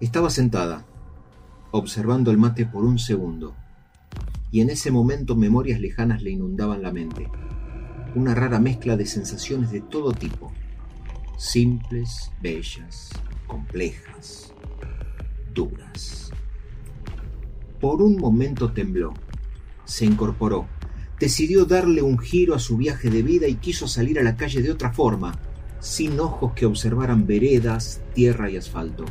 Estaba sentada, observando el mate por un segundo, y en ese momento memorias lejanas le inundaban la mente. Una rara mezcla de sensaciones de todo tipo, simples, bellas, complejas, duras. Por un momento tembló, se incorporó, decidió darle un giro a su viaje de vida y quiso salir a la calle de otra forma, sin ojos que observaran veredas, tierra y asfalto.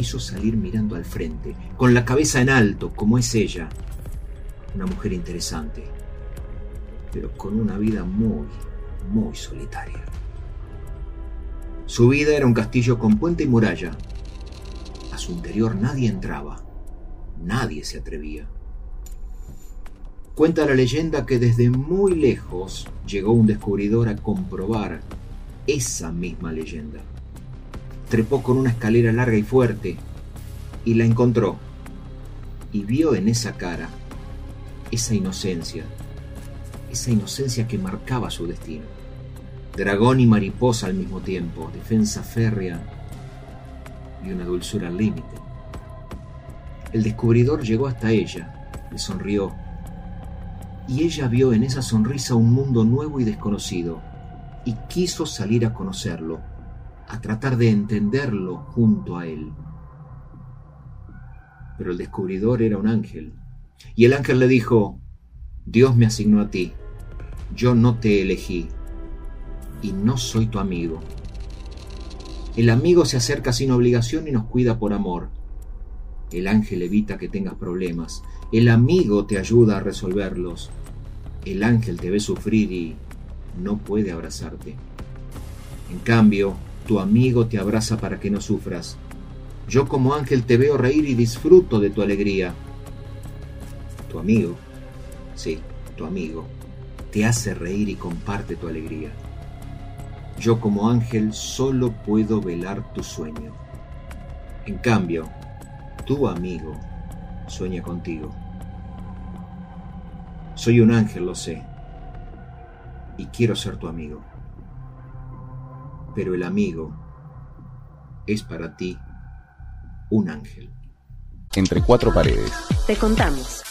Quiso salir mirando al frente, con la cabeza en alto, como es ella, una mujer interesante, pero con una vida muy, muy solitaria. Su vida era un castillo con puente y muralla. A su interior nadie entraba, nadie se atrevía. Cuenta la leyenda que desde muy lejos llegó un descubridor a comprobar esa misma leyenda. Trepó con una escalera larga y fuerte y la encontró. Y vio en esa cara esa inocencia, esa inocencia que marcaba su destino. Dragón y mariposa al mismo tiempo, defensa férrea y una dulzura al límite. El descubridor llegó hasta ella, le sonrió, y ella vio en esa sonrisa un mundo nuevo y desconocido, y quiso salir a conocerlo, a tratar de entenderlo junto a él. Pero el descubridor era un ángel, y el ángel le dijo, Dios me asignó a ti, yo no te elegí, y no soy tu amigo. El amigo se acerca sin obligación y nos cuida por amor. El ángel evita que tengas problemas. El amigo te ayuda a resolverlos. El ángel te ve sufrir y no puede abrazarte. En cambio, tu amigo te abraza para que no sufras. Yo como ángel te veo reír y disfruto de tu alegría. Tu amigo, sí, tu amigo, te hace reír y comparte tu alegría. Yo como ángel solo puedo velar tu sueño. En cambio, tu amigo sueña contigo. Soy un ángel, lo sé, y quiero ser tu amigo. Pero el amigo es para ti un ángel. Entre cuatro paredes. Te contamos.